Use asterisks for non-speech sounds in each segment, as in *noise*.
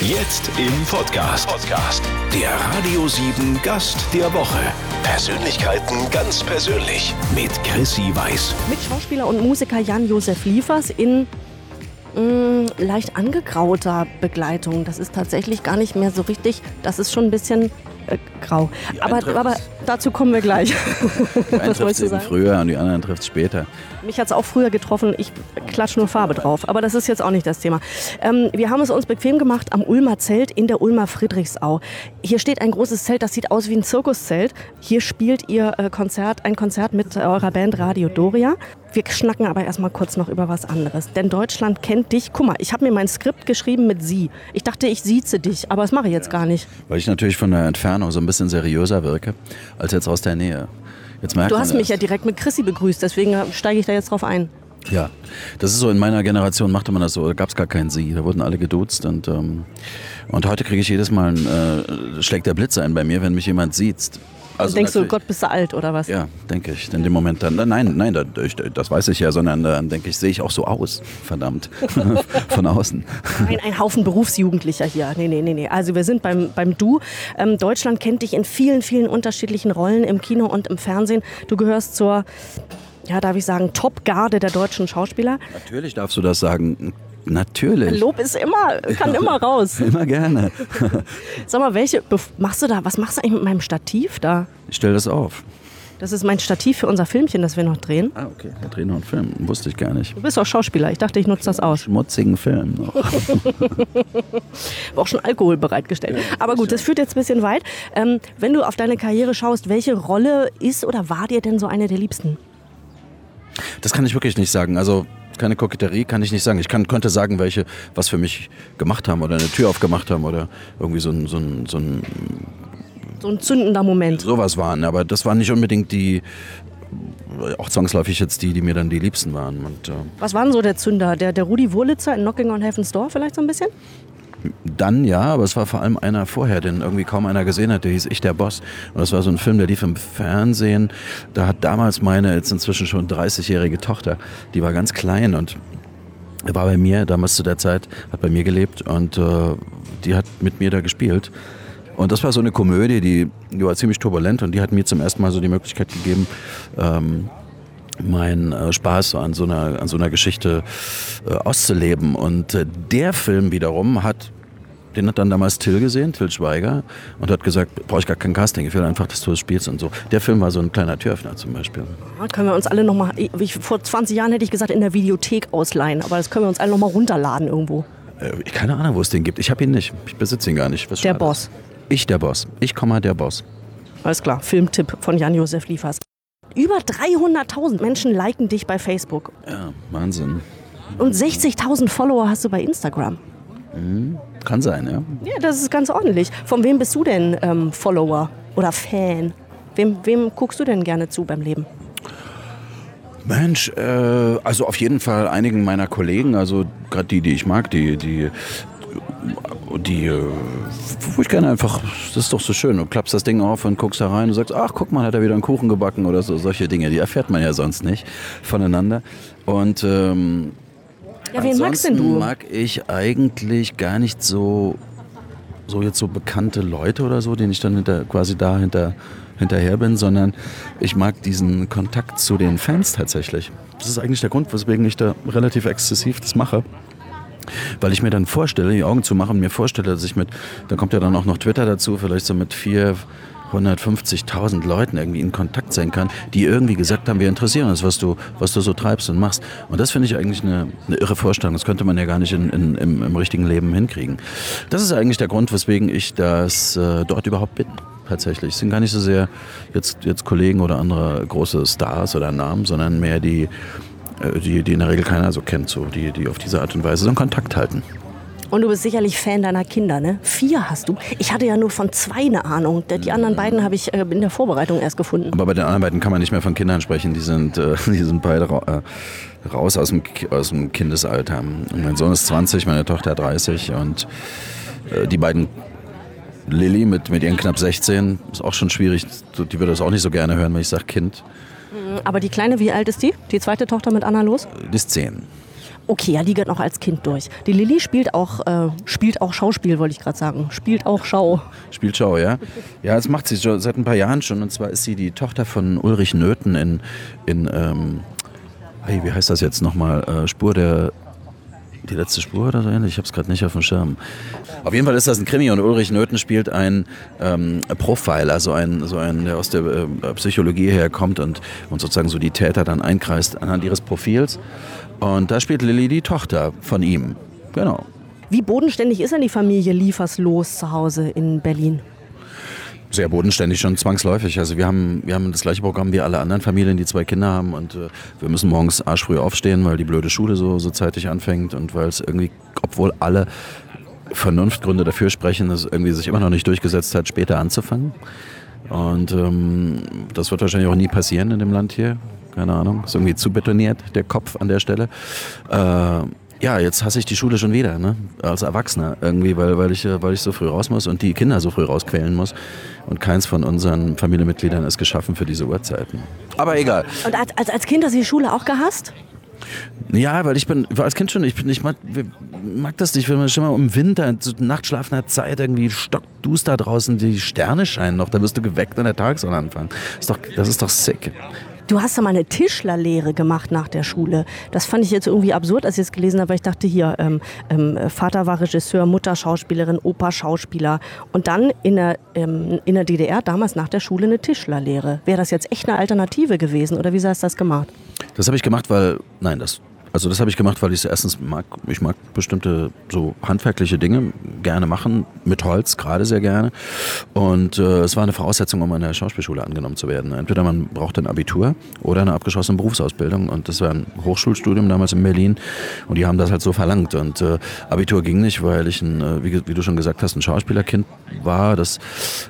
Jetzt im Podcast. Podcast. Der Radio 7 Gast der Woche. Persönlichkeiten ganz persönlich mit Chrissy Weiß. Mit Schauspieler und Musiker Jan-Josef Liefers in mh, leicht angegrauter Begleitung. Das ist tatsächlich gar nicht mehr so richtig. Das ist schon ein bisschen äh, grau. Aber, aber dazu kommen wir gleich. *laughs* Die einen trifft eben früher und die anderen trifft später. Mich hat es auch früher getroffen. Ich klatsche nur Farbe drauf. Aber das ist jetzt auch nicht das Thema. Ähm, wir haben es uns bequem gemacht am Ulmer Zelt in der Ulmer Friedrichsau. Hier steht ein großes Zelt, das sieht aus wie ein Zirkuszelt. Hier spielt ihr äh, Konzert, ein Konzert mit äh, eurer Band Radio Doria. Wir schnacken aber erstmal kurz noch über was anderes. Denn Deutschland kennt dich. Guck mal, ich habe mir mein Skript geschrieben mit Sie. Ich dachte, ich sieze dich, aber das mache ich jetzt gar nicht. Weil ich natürlich von der Entfernung so ein bisschen seriöser wirke, als jetzt aus der Nähe. Jetzt merkt Du hast mich ja direkt mit Chrissy begrüßt, deswegen steige ich da jetzt drauf ein. Ja, das ist so, in meiner Generation machte man das so, da gab es gar keinen Sie, da wurden alle geduzt und, ähm, und heute kriege ich jedes Mal, ein, äh, schlägt der Blitz ein bei mir, wenn mich jemand sieht. Also denkst du, Gott, bist du alt oder was? Ja, denke ich. In dem Moment dann, nein, nein, das weiß ich ja, sondern dann denke ich, sehe ich auch so aus, verdammt, *laughs* von außen. Ein, ein Haufen Berufsjugendlicher hier. Nee, nee, nee, nee. Also wir sind beim, beim Du. Ähm, Deutschland kennt dich in vielen, vielen unterschiedlichen Rollen im Kino und im Fernsehen. Du gehörst zur, ja, darf ich sagen, Top-Garde der deutschen Schauspieler. Natürlich darfst du das sagen. Natürlich. Lob ist immer, kann immer raus. *laughs* Immer gerne. Sag mal, welche, machst du da, was machst du eigentlich mit meinem Stativ da? Ich stelle das auf. Das ist mein Stativ für unser Filmchen, das wir noch drehen. Ah, okay. Wir drehen noch einen Film. Wusste ich gar nicht. Du bist auch Schauspieler. Ich dachte, ich nutze das aus. Schmutzigen Film noch. *laughs* Auch schon Alkohol bereitgestellt. Aber gut, das führt jetzt ein bisschen weit. Ähm, wenn du auf deine Karriere schaust, welche Rolle ist oder war dir denn so eine der liebsten? Das kann ich wirklich nicht sagen. Also keine Koketterie kann ich nicht sagen. Ich kann, könnte sagen, welche was für mich gemacht haben oder eine Tür aufgemacht haben oder irgendwie so ein, so ein, so ein So ein zündender Moment. sowas waren. Aber das waren nicht unbedingt die, auch zwangsläufig jetzt die, die mir dann die liebsten waren. Und äh, Was war denn so der Zünder? Der, der Rudi Wurlitzer in Knocking on Heaven's Door vielleicht so ein bisschen? Dann ja, aber es war vor allem einer vorher, den irgendwie kaum einer gesehen hat, der hieß Ich der Boss. Und das war so ein Film, der lief im Fernsehen. Da hat damals meine jetzt inzwischen schon 30-jährige Tochter, die war ganz klein und war bei mir, damals zu der Zeit, hat bei mir gelebt und äh, die hat mit mir da gespielt. Und das war so eine Komödie, die, die war ziemlich turbulent und die hat mir zum ersten Mal so die Möglichkeit gegeben, ähm, meinen äh, Spaß an so einer, an so einer Geschichte äh, auszuleben. Und äh, der Film wiederum hat, den hat dann damals Till gesehen, Till Schweiger, und hat gesagt, brauche ich gar kein Casting, ich will einfach, dass du es spielst und so. Der Film war so ein kleiner Türöffner zum Beispiel. Ja, können wir uns alle nochmal, vor 20 Jahren hätte ich gesagt, in der Videothek ausleihen. Aber das können wir uns alle nochmal runterladen irgendwo. Äh, ich keine Ahnung, wo es den gibt. Ich habe ihn nicht. Ich besitze ihn gar nicht. Was Der ist. Boss. Ich der Boss. Ich, Komma, der Boss. Alles klar, Filmtipp von Jan-Josef Liefers. Über 300.000 Menschen liken dich bei Facebook. Ja, Wahnsinn. Und 60.000 Follower hast du bei Instagram. Kann sein, ja. Ja, das ist ganz ordentlich. Von wem bist du denn ähm, Follower oder Fan? Wem, wem guckst du denn gerne zu beim Leben? Mensch, äh, also auf jeden Fall einigen meiner Kollegen, also gerade die, die ich mag, die, die, die, äh, wo ich gerne einfach, das ist doch so schön, du klappst das Ding auf und guckst da rein und sagst, ach guck mal, hat er wieder einen Kuchen gebacken oder so, solche Dinge, die erfährt man ja sonst nicht voneinander. Und ähm, Ja, wen magst denn du? mag ich eigentlich gar nicht so, so jetzt so bekannte Leute oder so, denen ich dann hinter, quasi da hinter, hinterher bin, sondern ich mag diesen Kontakt zu den Fans tatsächlich. Das ist eigentlich der Grund, weswegen ich da relativ exzessiv das mache. Weil ich mir dann vorstelle, die Augen zu machen mir vorstelle, dass ich mit, da kommt ja dann auch noch Twitter dazu, vielleicht so mit 450.000 Leuten irgendwie in Kontakt sein kann, die irgendwie gesagt haben, wir interessieren uns, was du, was du so treibst und machst. Und das finde ich eigentlich eine, eine irre Vorstellung. Das könnte man ja gar nicht in, in, im, im richtigen Leben hinkriegen. Das ist eigentlich der Grund, weswegen ich das äh, dort überhaupt bin. Tatsächlich. Es sind gar nicht so sehr jetzt, jetzt Kollegen oder andere große Stars oder Namen, sondern mehr die, die, die in der Regel keiner so kennt, so, die, die auf diese Art und Weise so einen Kontakt halten. Und du bist sicherlich Fan deiner Kinder, ne? Vier hast du. Ich hatte ja nur von zwei eine Ahnung. Die anderen beiden habe ich äh, in der Vorbereitung erst gefunden. Aber bei den anderen beiden kann man nicht mehr von Kindern sprechen. Die sind, äh, *laughs* die sind beide ra äh, raus aus dem, aus dem Kindesalter. Und mein Sohn ist 20, meine Tochter 30 und äh, die beiden Lilly mit, mit ihren knapp 16 ist auch schon schwierig. Die würde das auch nicht so gerne hören, wenn ich sage Kind. Aber die Kleine, wie alt ist die? Die zweite Tochter mit Anna los? Die ist 10. Okay, ja, die geht noch als Kind durch. Die Lilly spielt auch, äh, spielt auch Schauspiel, wollte ich gerade sagen. Spielt auch Schau. Spielt Schau, ja. Ja, das macht sie schon seit ein paar Jahren schon. Und zwar ist sie die Tochter von Ulrich Nöthen in, in ähm, hey, wie heißt das jetzt nochmal? Äh, Spur der die letzte Spur oder so ähnlich? Ich habe es gerade nicht auf dem Schirm. Auf jeden Fall ist das ein Krimi und Ulrich Nöthen spielt einen ähm, Profiler, so ein, so ein, der aus der äh, Psychologie herkommt und, und sozusagen so die Täter dann einkreist anhand ihres Profils. Und da spielt Lilly die Tochter von ihm. Genau. Wie bodenständig ist denn die Familie Lieferslos zu Hause in Berlin? Sehr bodenständig, schon zwangsläufig. Also wir haben, wir haben das gleiche Programm wie alle anderen Familien, die zwei Kinder haben und äh, wir müssen morgens arschfrüh aufstehen, weil die blöde Schule so, so zeitig anfängt und weil es irgendwie, obwohl alle Vernunftgründe dafür sprechen, dass es irgendwie sich immer noch nicht durchgesetzt hat, später anzufangen. Und ähm, das wird wahrscheinlich auch nie passieren in dem Land hier. Keine Ahnung. Ist irgendwie zu betoniert, der Kopf an der Stelle. Äh, ja, jetzt hasse ich die Schule schon wieder, ne? als Erwachsener irgendwie, weil, weil, ich, weil ich so früh raus muss und die Kinder so früh rausquälen muss. Und keins von unseren Familienmitgliedern ist geschaffen für diese Uhrzeiten. Aber egal. Und als, als, Kind hast du die Schule auch gehasst? Ja, weil ich bin, als Kind schon, ich, bin, ich mag, mag das nicht, wenn man schon mal im Winter, zu nachtschlafender Zeit irgendwie stockduster draußen, die Sterne scheinen noch, da wirst du geweckt an der. Das ist doch, das ist doch sick. Du hast ja mal eine Tischlerlehre gemacht nach der Schule. Das fand ich jetzt irgendwie absurd, als ich es gelesen habe, weil ich dachte, hier, ähm, ähm, Vater war Regisseur, Mutter Schauspielerin, Opa Schauspieler. Und dann in der, ähm, in der DDR, damals nach der Schule, eine Tischlerlehre. Wäre das jetzt echt eine Alternative gewesen oder wie hast du das gemacht? Das habe ich gemacht, weil, nein, das also das habe ich gemacht, weil ich es erstens mag, ich mag bestimmte so handwerkliche Dinge gerne machen, mit Holz gerade sehr gerne. Und äh, es war eine Voraussetzung, um an der Schauspielschule angenommen zu werden. Entweder man braucht ein Abitur oder eine abgeschlossene Berufsausbildung. Und das war ein Hochschulstudium damals in Berlin. Und die haben das halt so verlangt. Und äh, Abitur ging nicht, weil ich, ein, äh, wie, wie du schon gesagt hast, ein Schauspielerkind war. Das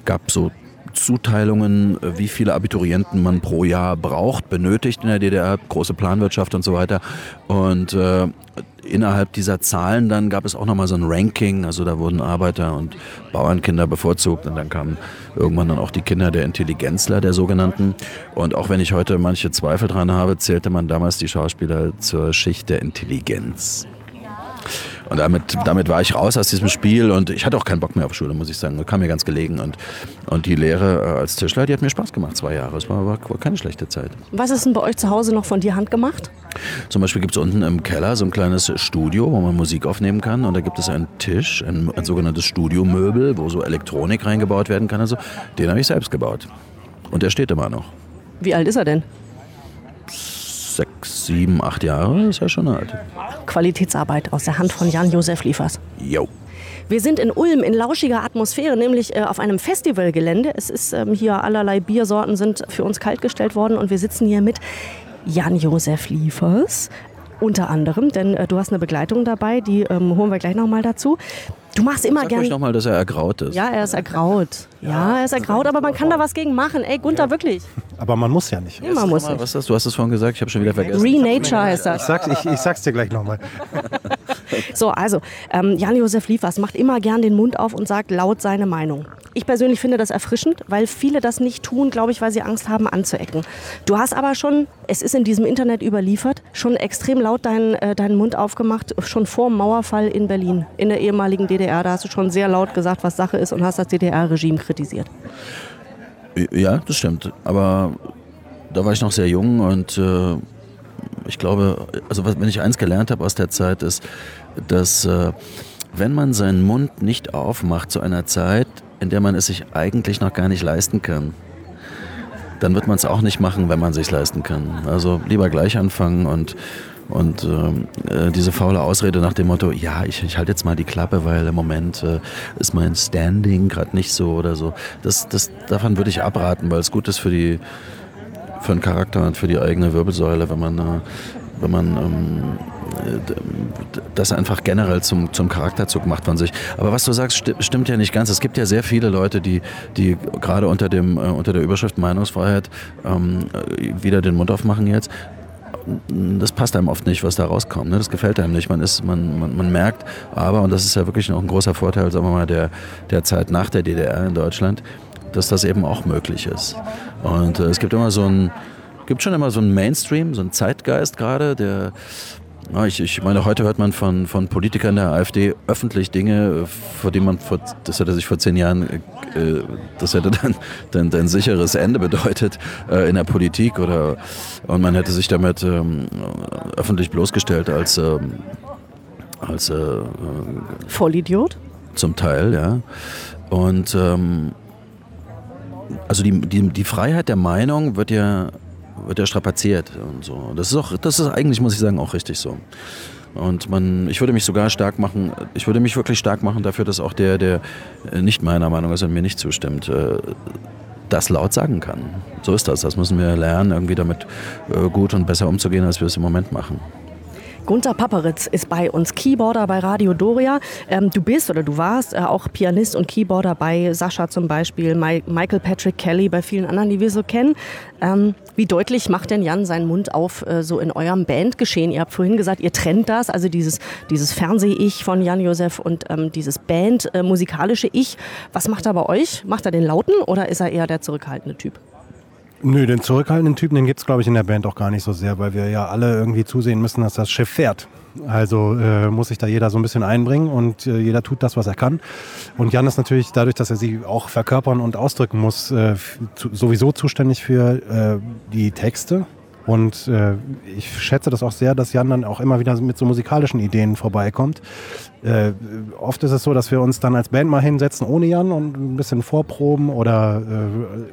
gab so Zuteilungen, äh, wie viele Abiturienten man pro Jahr braucht, benötigt in der DDR, große Planwirtschaft und so weiter. Und äh, innerhalb dieser Zahlen dann gab es auch nochmal so ein Ranking, also da wurden Arbeiter- und Bauernkinder bevorzugt und dann kamen irgendwann dann auch die Kinder der Intelligenzler, der sogenannten. Und auch wenn ich heute manche Zweifel dran habe, zählte man damals die Schauspieler zur Schicht der Intelligenz. Und damit, damit war ich raus aus diesem Spiel und ich hatte auch keinen Bock mehr auf Schule, muss ich sagen. Das kam mir ganz gelegen. Und, und die Lehre äh, als Tischler, die hat mir Spaß gemacht, zwei Jahre. Es war, war, war keine schlechte Zeit. Was ist denn bei euch zu Hause noch von dir handgemacht? Zum Beispiel gibt es unten im Keller so ein kleines Studio, wo man Musik aufnehmen kann. Und da gibt es einen Tisch, ein, ein sogenanntes Studiomöbel, wo so Elektronik reingebaut werden kann. Also den habe ich selbst gebaut. Und der steht immer noch. Wie alt ist er denn? Sechs, sieben, acht Jahre ist ja schon alt. Qualitätsarbeit aus der Hand von Jan-Josef Liefers. Jo. Wir sind in Ulm in lauschiger Atmosphäre, nämlich äh, auf einem Festivalgelände. Es ist ähm, hier allerlei Biersorten sind für uns kaltgestellt worden und wir sitzen hier mit Jan-Josef Liefers. Unter anderem, denn äh, du hast eine Begleitung dabei, die ähm, holen wir gleich nochmal dazu. Du machst immer gerne. Ich nochmal, dass er ergraut ist. Ja, er ist ergraut. Ja, er ist ergraut, aber man kann da was gegen machen. Ey, Gunther, ja. wirklich. *laughs* Aber man muss ja nicht. Ja, man muss nicht. Was ist das? Du hast es vorhin gesagt, ich habe schon wieder vergessen. Renature heißt das. Ich sag's, ich, ich sag's dir gleich nochmal. *laughs* so, also, ähm, Jan-Josef Liefers macht immer gern den Mund auf und sagt laut seine Meinung. Ich persönlich finde das erfrischend, weil viele das nicht tun, glaube ich, weil sie Angst haben anzuecken. Du hast aber schon, es ist in diesem Internet überliefert, schon extrem laut deinen, äh, deinen Mund aufgemacht, schon vor dem Mauerfall in Berlin, in der ehemaligen DDR. Da hast du schon sehr laut gesagt, was Sache ist und hast das DDR-Regime kritisiert. Ja, das stimmt. Aber da war ich noch sehr jung und äh, ich glaube, also wenn ich eins gelernt habe aus der Zeit, ist, dass äh, wenn man seinen Mund nicht aufmacht zu einer Zeit, in der man es sich eigentlich noch gar nicht leisten kann, dann wird man es auch nicht machen, wenn man es sich leisten kann. Also lieber gleich anfangen und und ähm, äh, diese faule Ausrede nach dem Motto, ja, ich, ich halte jetzt mal die Klappe, weil im Moment äh, ist mein Standing gerade nicht so oder so. Das, das, davon würde ich abraten, weil es gut ist für die für den Charakter und für die eigene Wirbelsäule, wenn man, äh, wenn man ähm, das einfach generell zum, zum Charakterzug macht von sich. Aber was du sagst, sti stimmt ja nicht ganz. Es gibt ja sehr viele Leute, die, die gerade unter, dem, äh, unter der Überschrift Meinungsfreiheit ähm, äh, wieder den Mund aufmachen jetzt das passt einem oft nicht, was da rauskommt. Ne? Das gefällt einem nicht. Man, ist, man, man, man merkt aber, und das ist ja wirklich noch ein großer Vorteil, sagen wir mal, der, der Zeit nach der DDR in Deutschland, dass das eben auch möglich ist. Und äh, es gibt immer so ein, gibt schon immer so einen Mainstream, so einen Zeitgeist gerade, der ich, ich meine, heute hört man von, von Politikern der AfD öffentlich Dinge, vor denen man, vor, das hätte sich vor zehn Jahren, äh, das hätte dann, dann ein sicheres Ende bedeutet äh, in der Politik oder und man hätte sich damit ähm, öffentlich bloßgestellt als, ähm, als äh, äh Vollidiot? Zum Teil, ja. Und ähm, also die, die, die Freiheit der Meinung wird ja wird ja strapaziert und so. Das ist auch, das ist eigentlich, muss ich sagen, auch richtig so. Und man, ich würde mich sogar stark machen, ich würde mich wirklich stark machen dafür, dass auch der, der nicht meiner Meinung ist und mir nicht zustimmt, äh, das laut sagen kann. So ist das. Das müssen wir lernen, irgendwie damit äh, gut und besser umzugehen, als wir es im Moment machen. Gunther Papperitz ist bei uns Keyboarder bei Radio Doria. Ähm, du bist oder du warst äh, auch Pianist und Keyboarder bei Sascha zum Beispiel, My Michael Patrick Kelly, bei vielen anderen, die wir so kennen. Ähm, wie deutlich macht denn Jan seinen Mund auf äh, so in eurem Bandgeschehen? Ihr habt vorhin gesagt, ihr trennt das, also dieses, dieses Fernseh-Ich von Jan Josef und ähm, dieses Band-musikalische äh, Ich. Was macht er bei euch? Macht er den Lauten oder ist er eher der zurückhaltende Typ? Nö, den zurückhaltenden Typen, den gibt es, glaube ich, in der Band auch gar nicht so sehr, weil wir ja alle irgendwie zusehen müssen, dass das Schiff fährt. Also äh, muss sich da jeder so ein bisschen einbringen und äh, jeder tut das, was er kann. Und Jan ist natürlich dadurch, dass er sie auch verkörpern und ausdrücken muss, äh, sowieso zuständig für äh, die Texte und äh, ich schätze das auch sehr, dass Jan dann auch immer wieder mit so musikalischen Ideen vorbeikommt. Äh, oft ist es so, dass wir uns dann als Band mal hinsetzen ohne Jan und ein bisschen vorproben oder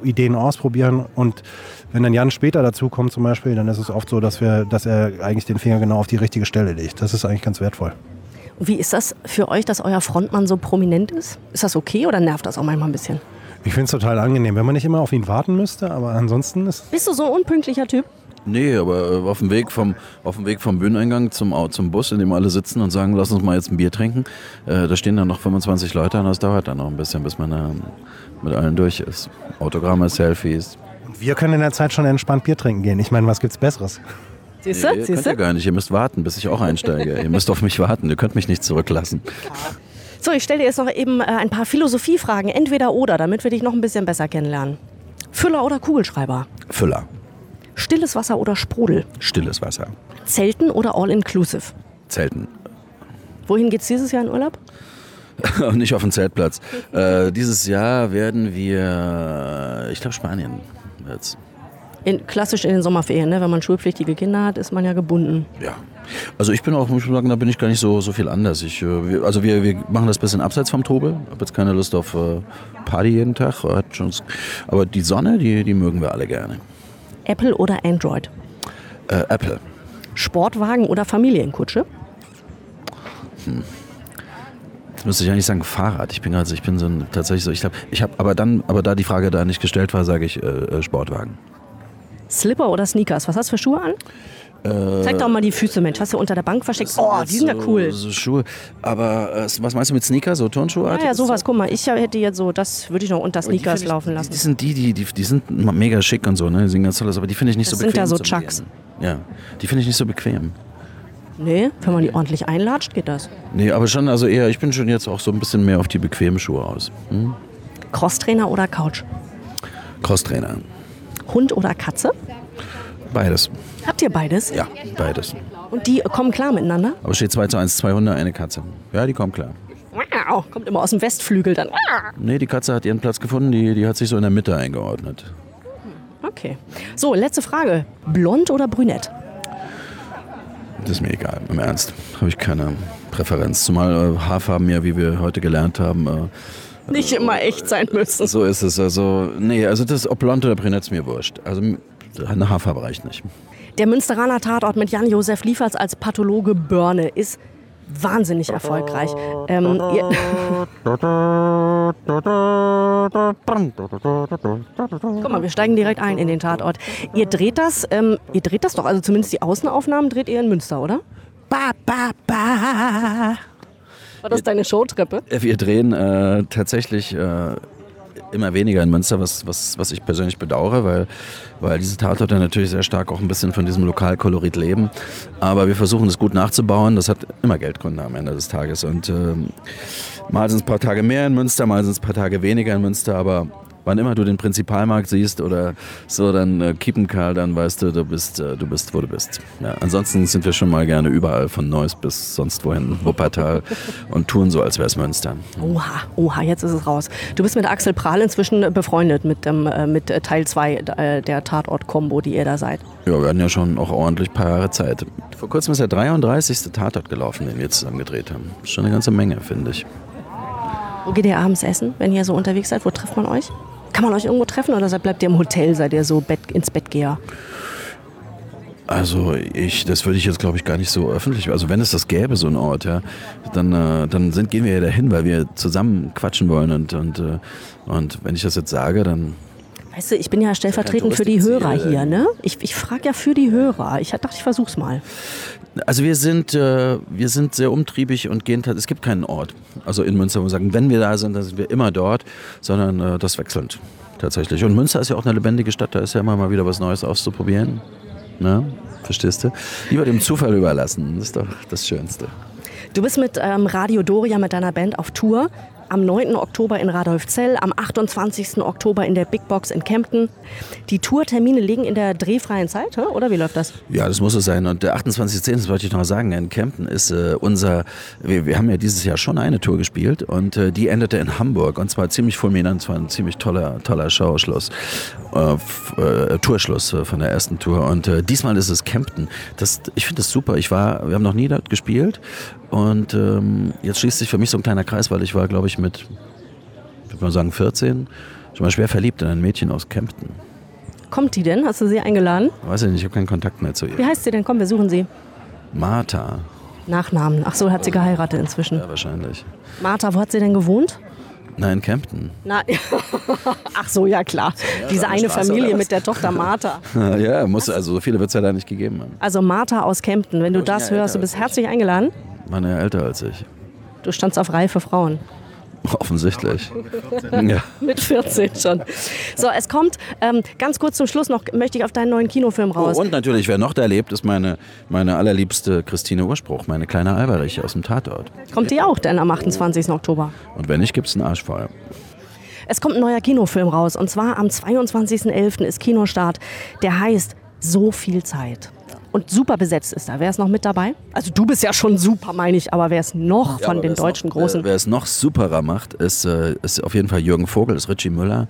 äh, Ideen ausprobieren. Und wenn dann Jan später dazu kommt zum Beispiel, dann ist es oft so, dass, wir, dass er eigentlich den Finger genau auf die richtige Stelle legt. Das ist eigentlich ganz wertvoll. Wie ist das für euch, dass euer Frontmann so prominent ist? Ist das okay oder nervt das auch manchmal ein bisschen? Ich finde es total angenehm, wenn man nicht immer auf ihn warten müsste, aber ansonsten ist. Bist du so ein unpünktlicher Typ? Nee, aber äh, auf dem Weg vom, auf dem Weg vom Bühneneingang zum, zum Bus, in dem alle sitzen und sagen, lass uns mal jetzt ein Bier trinken, äh, da stehen dann noch 25 Leute und das dauert dann noch ein bisschen, bis man äh, mit allen durch ist. Autogramme, Selfies. Wir können in der Zeit schon entspannt Bier trinken gehen. Ich meine, was gibt's Besseres? Siehst du? Nee, Siehst du? gar nicht. Ihr müsst warten, bis ich auch einsteige. ihr müsst auf mich warten. Ihr könnt mich nicht zurücklassen. So, ich stelle dir jetzt noch eben äh, ein paar Philosophiefragen, entweder oder, damit wir dich noch ein bisschen besser kennenlernen. Füller oder Kugelschreiber? Füller. Stilles Wasser oder Sprudel? Stilles Wasser. Zelten oder All-Inclusive? Zelten. Wohin geht's dieses Jahr in Urlaub? *laughs* Nicht auf dem Zeltplatz. Äh, dieses Jahr werden wir, ich glaube Spanien jetzt. In, klassisch in den Sommerferien, ne? wenn man schulpflichtige Kinder hat, ist man ja gebunden. Ja. Also ich bin auch, muss ich sagen, da bin ich gar nicht so, so viel anders. Ich, äh, wir, also wir, wir machen das ein bisschen abseits vom Trubel. Ich habe jetzt keine Lust auf äh, Party jeden Tag. Aber die Sonne, die, die mögen wir alle gerne. Apple oder Android? Äh, Apple. Sportwagen oder Familienkutsche? Hm. Jetzt müsste ich eigentlich sagen Fahrrad. Ich bin also ich bin so ein, tatsächlich so. Ich habe, ich habe, aber dann, aber da die Frage da nicht gestellt war, sage ich äh, äh Sportwagen. Slipper oder Sneakers? Was hast du für Schuhe an? Äh, Zeig doch mal die Füße, Mensch. Hast du unter der Bank versteckt? Oh, die sind ja cool. So Schuhe. Aber äh, was meinst du mit Sneaker? So Turnschuhe? Ja, ja, sowas. Guck mal, ich hätte jetzt so, das würde ich noch unter Sneakers laufen lassen. Die, die sind die, die, die, die sind mega schick und so, ne? Die sind ganz toll, aber die finde ich nicht das so bequem. Das sind ja so Chucks. Ja, die finde ich nicht so bequem. Nee, wenn man die ordentlich einlatscht, geht das. Nee, aber schon, also eher, ich bin schon jetzt auch so ein bisschen mehr auf die bequemen Schuhe aus. Hm? Crosstrainer oder Couch? Crosstrainer. Hund oder Katze? Beides. Habt ihr beides? Ja, beides. Und die kommen klar miteinander? Aber steht 2 zu 1, zwei Hunde, eine Katze. Ja, die kommen klar. Wow, kommt immer aus dem Westflügel dann. Nee, die Katze hat ihren Platz gefunden, die, die hat sich so in der Mitte eingeordnet. Okay. So, letzte Frage. Blond oder brünett? Das ist mir egal, im Ernst. Habe ich keine Präferenz. Zumal äh, Haarfarben ja, wie wir heute gelernt haben, äh, nicht immer echt sein müssen. So ist es. Also, nee, also das, ob blond oder brünett ist mir wurscht. Also Haarfarbe reicht nicht. Der Münsteraner Tatort mit Jan-Josef Lieferts als Pathologe Börne ist wahnsinnig erfolgreich. Ähm, Guck mal, wir steigen direkt ein in den Tatort. Ihr dreht das, ähm, ihr dreht das doch, also zumindest die Außenaufnahmen dreht ihr in Münster, oder? Ba, ba, ba. War das deine Showtreppe? Wir drehen äh, tatsächlich äh, immer weniger in Münster, was, was, was ich persönlich bedauere, weil, weil diese Tatorte natürlich sehr stark auch ein bisschen von diesem Lokalkolorit leben. Aber wir versuchen es gut nachzubauen. Das hat immer Geldgründe am Ende des Tages. Und ähm, mal sind es ein paar Tage mehr in Münster, mal sind es ein paar Tage weniger in Münster, aber wann immer du den Prinzipalmarkt siehst oder so, dann äh, Kiepenkarl, dann weißt du, du bist, äh, du bist, wo du bist. Ja, ansonsten sind wir schon mal gerne überall von Neuss bis sonst wohin, Wuppertal *laughs* und tun so, als wäre es Münster. Oha, oha, jetzt ist es raus. Du bist mit Axel Prahl inzwischen befreundet mit, ähm, äh, mit äh, Teil 2 äh, der Tatort-Kombo, die ihr da seid. Ja, wir hatten ja schon auch ordentlich paar Jahre Zeit. Vor kurzem ist der 33. Tatort gelaufen, den wir zusammen gedreht haben. Schon eine ganze Menge, finde ich. Wo geht ihr abends essen, wenn ihr so unterwegs seid? Wo trifft man euch? Kann man euch irgendwo treffen oder bleibt ihr im Hotel? Seid ihr so Bett, ins Bettgeher? Also ich, das würde ich jetzt glaube ich gar nicht so öffentlich. Also wenn es das gäbe, so ein Ort, ja, dann, äh, dann sind, gehen wir ja dahin, weil wir zusammen quatschen wollen und, und, äh, und wenn ich das jetzt sage, dann Weißt du, ich bin ja stellvertretend für die Hörer hier, ne? Ich, ich frage ja für die Hörer. Ich dachte, ich versuch's mal. Also wir sind, äh, wir sind sehr umtriebig und gehen, es gibt keinen Ort. Also in Münster, wo wir sagen, wenn wir da sind, dann sind wir immer dort, sondern äh, das wechselnd tatsächlich. Und Münster ist ja auch eine lebendige Stadt, da ist ja immer mal wieder was Neues auszuprobieren. Ne? Verstehst du? Lieber dem Zufall überlassen, das ist doch das Schönste. Du bist mit ähm, Radio Doria, mit deiner Band auf Tour am 9. Oktober in Radolfzell, am 28. Oktober in der Big Box in Kempten. Die Tourtermine liegen in der drehfreien Zeit, oder wie läuft das? Ja, das muss es sein. Und der 28.10., das wollte ich noch sagen, in Kempten ist äh, unser, wir, wir, haben ja dieses Jahr schon eine Tour gespielt und äh, die endete in Hamburg und zwar ziemlich fulminant, es war ein ziemlich toller, toller Showschluss, äh, äh Tourschluss äh, von der ersten Tour und äh, diesmal ist es Kempten. Das, ich finde das super. Ich war, wir haben noch nie dort gespielt und ähm, jetzt schließt sich für mich so ein kleiner Kreis, weil ich war, glaube ich, mit, würde man sagen, 14 schon mal schwer verliebt in ein Mädchen aus Kempten. Kommt die denn? Hast du sie eingeladen? Weiß ich nicht, ich habe keinen Kontakt mehr zu ihr. Wie heißt sie denn? Komm, wir suchen sie. Martha. Nachnamen. Ach so, hat sie geheiratet inzwischen. Ja, wahrscheinlich. Martha, wo hat sie denn gewohnt? Nein, in Kempten. Na, *laughs* ach so, ja klar. Ja, Diese eine Straße, Familie mit der Tochter Martha. *laughs* ja, muss, also so viele wird es ja da nicht gegeben haben. Also Martha aus Kempten, wenn du das hörst, du bist herzlich eingeladen. Meine älter als ich. Du standst auf reife Frauen. Offensichtlich. ja. Mit 14 schon. So, es kommt ähm, ganz kurz zum Schluss noch, möchte ich auf deinen neuen Kinofilm raus. Oh, und natürlich, wer noch da lebt, ist meine, meine allerliebste Christine Urspruch, meine kleine Alberich aus dem Tatort. Kommt die auch denn am 28. Oktober? Und wenn nicht, gibt es einen Arsch voll. Es kommt ein neuer Kinofilm raus und zwar am 22.11. ist Kinostart. Der heißt So viel Zeit und super besetzt ist da. Wer ist noch mit dabei? Also du bist ja schon super, meine ich, aber wer ist noch ja, von den deutschen noch, Großen? Wer, wer, es noch superer macht, ist, äh, ist auf jeden Fall Jürgen Vogel, ist Richie Müller,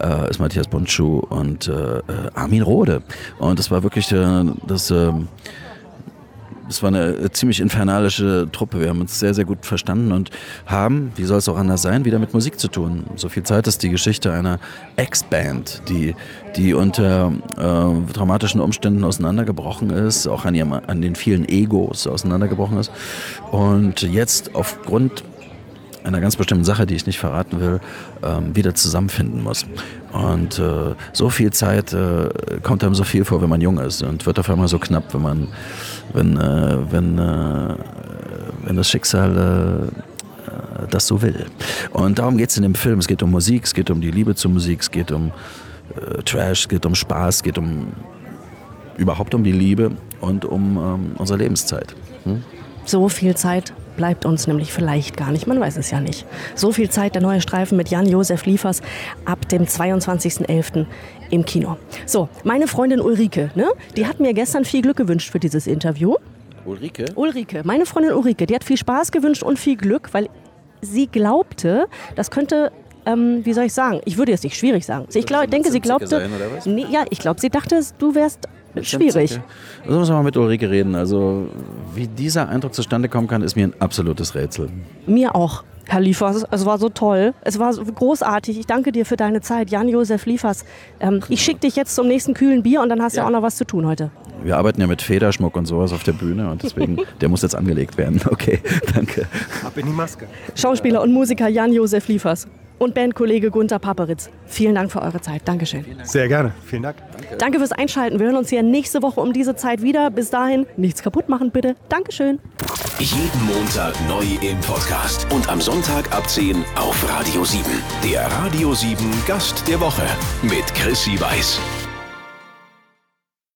äh, ist Matthias Buntschuh und äh, Armin Rohde. Und das war wirklich das ähm, es war eine ziemlich infernalische Truppe. Wir haben uns sehr, sehr gut verstanden und haben, wie soll es auch anders sein, wieder mit Musik zu tun. So viel Zeit ist die Geschichte einer Ex-Band, die, die unter äh, traumatischen Umständen auseinandergebrochen ist, auch an, ihrem, an den vielen Egos auseinandergebrochen ist. Und jetzt aufgrund einer ganz bestimmten Sache, die ich nicht verraten will, ähm, wieder zusammenfinden muss. Und äh, so viel Zeit äh, kommt einem so viel vor, wenn man jung ist und wird auf einmal so knapp, wenn man, wenn, äh, wenn, äh, wenn das Schicksal äh, das so will. Und darum geht es in dem Film. Es geht um Musik, es geht um die Liebe zur Musik, es geht um äh, Trash, es geht um Spaß, es geht um überhaupt um die Liebe und um ähm, unsere Lebenszeit. Hm? So viel Zeit bleibt uns nämlich vielleicht gar nicht, man weiß es ja nicht. So viel Zeit, der neue Streifen mit Jan-Josef Liefers ab dem 22.11. im Kino. So, meine Freundin Ulrike, ne, die hat mir gestern viel Glück gewünscht für dieses Interview. Ulrike? Ulrike, meine Freundin Ulrike, die hat viel Spaß gewünscht und viel Glück, weil sie glaubte, das könnte ähm, wie soll ich sagen? Ich würde jetzt nicht schwierig sagen. Ich glaub, denke, sie glaubte. Sein, nee, ja, ich glaube, sie dachte, du wärst schwierig. Also muss man mal mit Ulrike reden. Also wie dieser Eindruck zustande kommen kann, ist mir ein absolutes Rätsel. Mir auch. Herr Liefers, es war so toll. Es war so großartig. Ich danke dir für deine Zeit. Jan-Josef Liefers. Ähm, ich schicke dich jetzt zum nächsten kühlen Bier und dann hast du ja. auch noch was zu tun heute. Wir arbeiten ja mit Federschmuck und sowas auf der Bühne und deswegen, *laughs* der muss jetzt angelegt werden. Okay, danke. Ab in die Maske. Schauspieler und Musiker Jan-Josef Liefers und Bandkollege Gunther Paperitz. Vielen Dank für eure Zeit. Dankeschön. Sehr gerne. Vielen Dank. Danke. Danke fürs Einschalten. Wir hören uns hier nächste Woche um diese Zeit wieder. Bis dahin, nichts kaputt machen bitte. Dankeschön. Jeden Montag neu im Podcast und am Sonntag ab 10 auf Radio 7. Der Radio 7 Gast der Woche mit Chrissy Weiß.